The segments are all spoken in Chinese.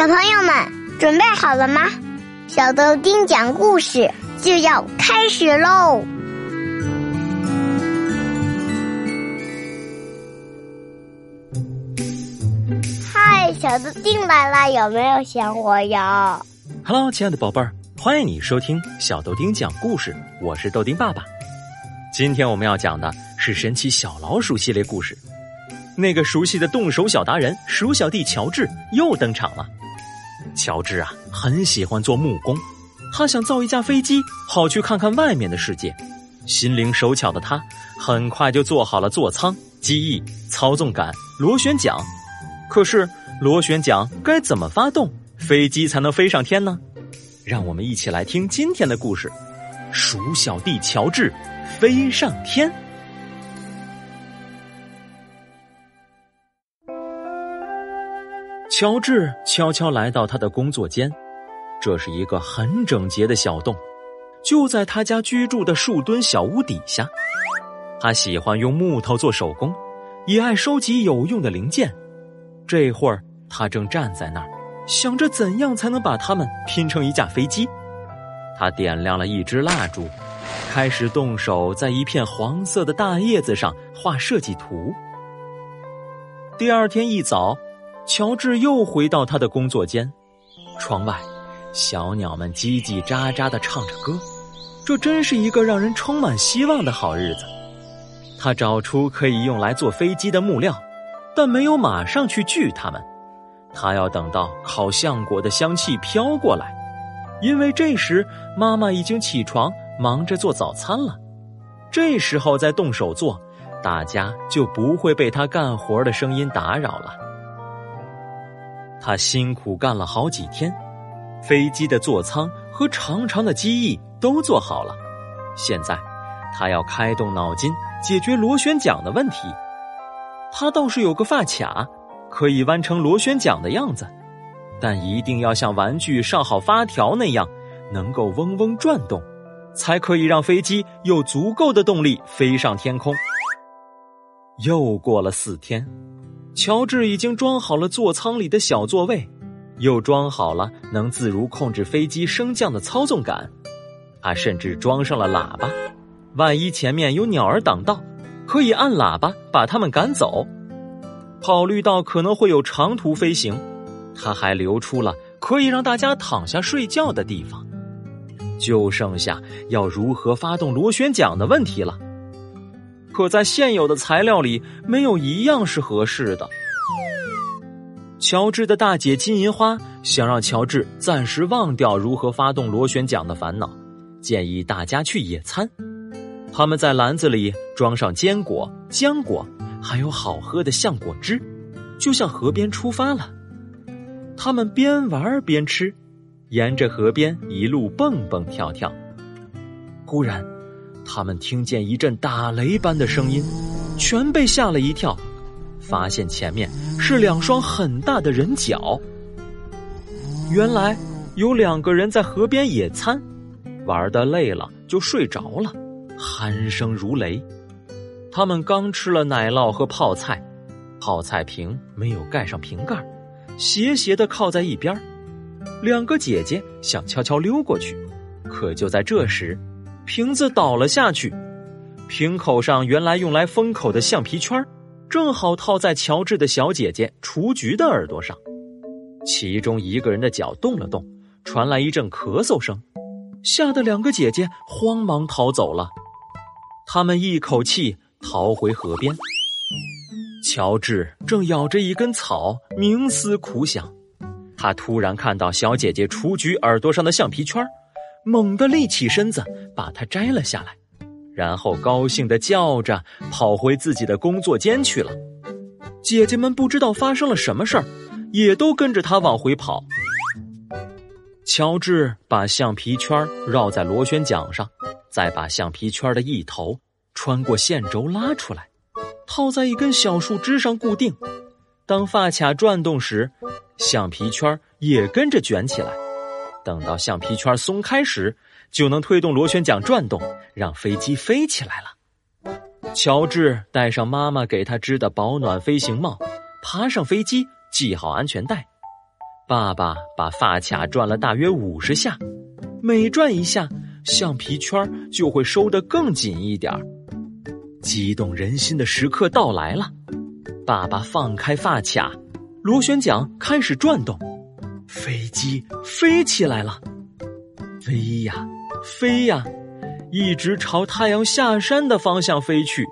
小朋友们准备好了吗？小豆丁讲故事就要开始喽！嗨，小豆丁来了，有没有想我呀？Hello，亲爱的宝贝儿，欢迎你收听小豆丁讲故事，我是豆丁爸爸。今天我们要讲的是神奇小老鼠系列故事。那个熟悉的动手小达人鼠小弟乔治又登场了。乔治啊，很喜欢做木工，他想造一架飞机，好去看看外面的世界。心灵手巧的他，很快就做好了座舱、机翼、操纵杆、螺旋桨。可是螺旋桨该怎么发动，飞机才能飞上天呢？让我们一起来听今天的故事：鼠小弟乔治飞上天。乔治悄悄来到他的工作间，这是一个很整洁的小洞，就在他家居住的树墩小屋底下。他喜欢用木头做手工，也爱收集有用的零件。这会儿，他正站在那儿，想着怎样才能把它们拼成一架飞机。他点亮了一支蜡烛，开始动手在一片黄色的大叶子上画设计图。第二天一早。乔治又回到他的工作间，窗外，小鸟们叽叽喳喳的唱着歌，这真是一个让人充满希望的好日子。他找出可以用来做飞机的木料，但没有马上去锯它们，他要等到烤橡果的香气飘过来，因为这时妈妈已经起床忙着做早餐了。这时候再动手做，大家就不会被他干活的声音打扰了。他辛苦干了好几天，飞机的座舱和长长的机翼都做好了。现在，他要开动脑筋解决螺旋桨的问题。他倒是有个发卡，可以弯成螺旋桨的样子，但一定要像玩具上好发条那样，能够嗡嗡转动，才可以让飞机有足够的动力飞上天空。又过了四天。乔治已经装好了座舱里的小座位，又装好了能自如控制飞机升降的操纵杆，他甚至装上了喇叭，万一前面有鸟儿挡道，可以按喇叭把它们赶走。考虑到可能会有长途飞行，他还留出了可以让大家躺下睡觉的地方，就剩下要如何发动螺旋桨的问题了。可在现有的材料里，没有一样是合适的。乔治的大姐金银花想让乔治暂时忘掉如何发动螺旋桨的烦恼，建议大家去野餐。他们在篮子里装上坚果、浆果，还有好喝的橡果汁，就向河边出发了。他们边玩边吃，沿着河边一路蹦蹦跳跳。忽然。他们听见一阵打雷般的声音，全被吓了一跳，发现前面是两双很大的人脚。原来有两个人在河边野餐，玩的累了就睡着了，鼾声如雷。他们刚吃了奶酪和泡菜，泡菜瓶没有盖上瓶盖，斜斜的靠在一边。两个姐姐想悄悄溜过去，可就在这时。瓶子倒了下去，瓶口上原来用来封口的橡皮圈，正好套在乔治的小姐姐雏菊的耳朵上。其中一个人的脚动了动，传来一阵咳嗽声，吓得两个姐姐慌忙逃走了。他们一口气逃回河边。乔治正咬着一根草，冥思苦想。他突然看到小姐姐雏菊耳朵上的橡皮圈。猛地立起身子，把它摘了下来，然后高兴的叫着跑回自己的工作间去了。姐姐们不知道发生了什么事儿，也都跟着他往回跑。乔治把橡皮圈绕在螺旋桨上，再把橡皮圈的一头穿过线轴拉出来，套在一根小树枝上固定。当发卡转动时，橡皮圈也跟着卷起来。等到橡皮圈松开时，就能推动螺旋桨转动，让飞机飞起来了。乔治戴上妈妈给他织的保暖飞行帽，爬上飞机，系好安全带。爸爸把发卡转了大约五十下，每转一下，橡皮圈就会收得更紧一点儿。激动人心的时刻到来了，爸爸放开发卡，螺旋桨开始转动，机飞起来了，飞呀飞呀，一直朝太阳下山的方向飞去。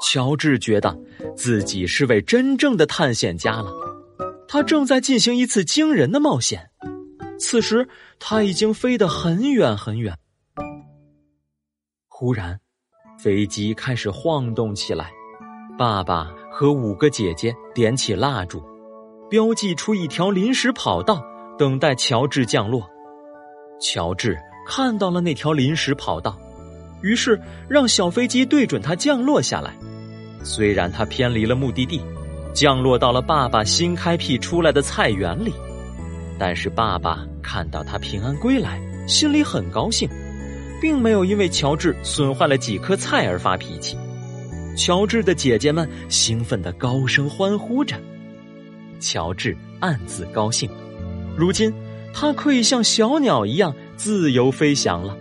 乔治觉得自己是位真正的探险家了。他正在进行一次惊人的冒险，此时他已经飞得很远很远。忽然，飞机开始晃动起来，爸爸和五个姐姐点起蜡烛，标记出一条临时跑道，等待乔治降落。乔治看到了那条临时跑道，于是让小飞机对准它降落下来。虽然它偏离了目的地。降落到了爸爸新开辟出来的菜园里，但是爸爸看到他平安归来，心里很高兴，并没有因为乔治损坏了几颗菜而发脾气。乔治的姐姐们兴奋的高声欢呼着，乔治暗自高兴，如今它可以像小鸟一样自由飞翔了。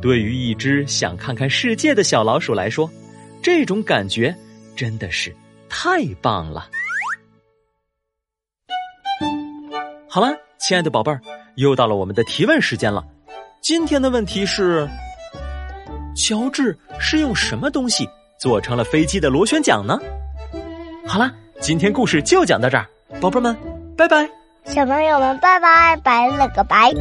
对于一只想看看世界的小老鼠来说，这种感觉真的是。太棒了！好了，亲爱的宝贝儿，又到了我们的提问时间了。今天的问题是：乔治是用什么东西做成了飞机的螺旋桨呢？好了，今天故事就讲到这儿，宝贝们，拜拜！小朋友们，拜拜，拜了个拜。